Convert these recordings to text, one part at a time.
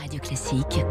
Radio Classique.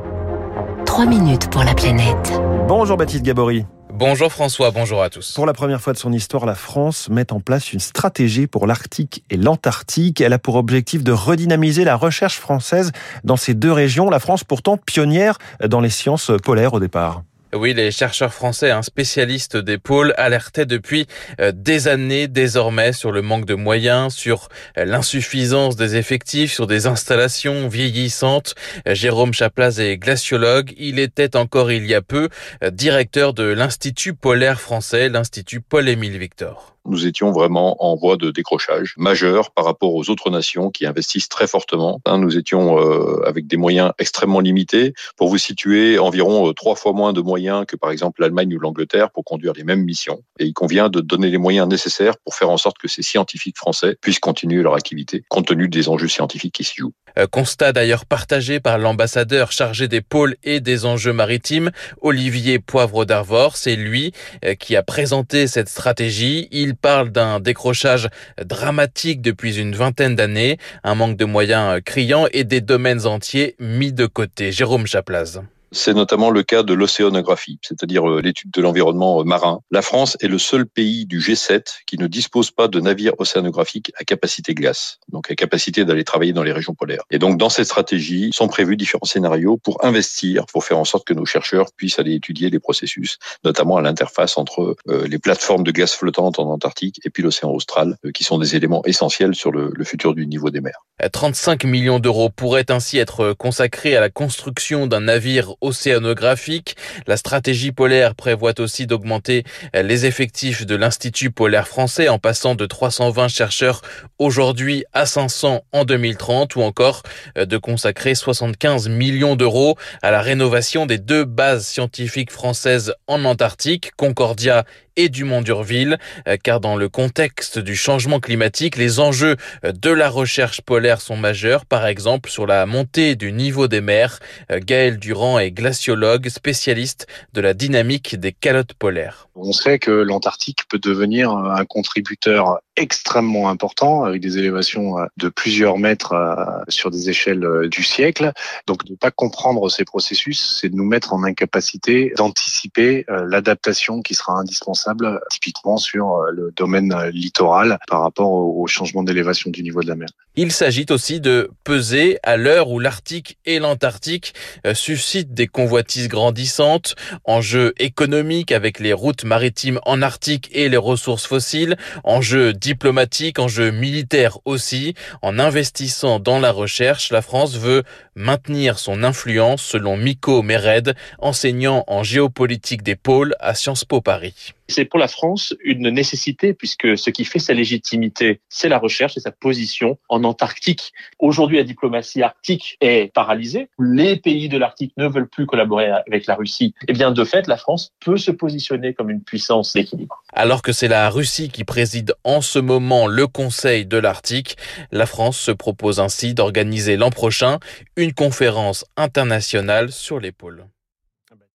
3 minutes pour la planète. Bonjour Baptiste Gabory. Bonjour François, bonjour à tous. Pour la première fois de son histoire, la France met en place une stratégie pour l'Arctique et l'Antarctique. Elle a pour objectif de redynamiser la recherche française dans ces deux régions. La France pourtant pionnière dans les sciences polaires au départ. Oui, les chercheurs français, un spécialiste des pôles, alertaient depuis euh, des années désormais sur le manque de moyens, sur euh, l'insuffisance des effectifs, sur des installations vieillissantes. Euh, Jérôme Chaplaz est glaciologue. Il était encore il y a peu directeur de l'Institut polaire français, l'Institut Paul-Émile Victor nous étions vraiment en voie de décrochage majeur par rapport aux autres nations qui investissent très fortement. Hein, nous étions euh, avec des moyens extrêmement limités. Pour vous situer, environ euh, trois fois moins de moyens que par exemple l'Allemagne ou l'Angleterre pour conduire les mêmes missions. Et il convient de donner les moyens nécessaires pour faire en sorte que ces scientifiques français puissent continuer leur activité, compte tenu des enjeux scientifiques qui s'y jouent. Euh, constat d'ailleurs partagé par l'ambassadeur chargé des pôles et des enjeux maritimes, Olivier Poivre d'Arvor. C'est lui qui a présenté cette stratégie. Il parle d'un décrochage dramatique depuis une vingtaine d'années, un manque de moyens criant et des domaines entiers mis de côté. Jérôme Chaplaz. C'est notamment le cas de l'océanographie, c'est-à-dire euh, l'étude de l'environnement euh, marin. La France est le seul pays du G7 qui ne dispose pas de navires océanographiques à capacité glace, donc à capacité d'aller travailler dans les régions polaires. Et donc dans cette stratégie sont prévus différents scénarios pour investir, pour faire en sorte que nos chercheurs puissent aller étudier les processus, notamment à l'interface entre euh, les plateformes de gaz flottantes en Antarctique et puis l'océan austral, qui sont des éléments essentiels sur le, le futur du niveau des mers. 35 millions d'euros pourraient ainsi être consacrés à la construction d'un navire océanographique. La stratégie polaire prévoit aussi d'augmenter les effectifs de l'Institut polaire français en passant de 320 chercheurs aujourd'hui à 500 en 2030 ou encore de consacrer 75 millions d'euros à la rénovation des deux bases scientifiques françaises en Antarctique, Concordia et du Mont d'Urville, car dans le contexte du changement climatique, les enjeux de la recherche polaire sont majeurs, par exemple sur la montée du niveau des mers. Gaël Durand est glaciologue, spécialiste de la dynamique des calottes polaires. On sait que l'Antarctique peut devenir un contributeur extrêmement important avec des élévations de plusieurs mètres euh, sur des échelles euh, du siècle. Donc ne pas comprendre ces processus, c'est de nous mettre en incapacité d'anticiper euh, l'adaptation qui sera indispensable typiquement sur le domaine littoral par rapport au changement d'élévation du niveau de la mer. Il s'agit aussi de peser à l'heure où l'Arctique et l'Antarctique suscitent des convoitises grandissantes, enjeux économiques avec les routes maritimes en Arctique et les ressources fossiles, enjeux diplomatiques, enjeux militaires aussi. En investissant dans la recherche, la France veut maintenir son influence selon Miko Mered, enseignant en géopolitique des pôles à Sciences Po Paris. C'est pour la France une nécessité puisque ce qui fait sa légitimité, c'est la recherche et sa position en Antarctique. Aujourd'hui, la diplomatie arctique est paralysée. Les pays de l'Arctique ne veulent plus collaborer avec la Russie. Et eh bien, de fait, la France peut se positionner comme une puissance d'équilibre. Alors que c'est la Russie qui préside en ce moment le Conseil de l'Arctique, la France se propose ainsi d'organiser l'an prochain une conférence internationale sur pôles.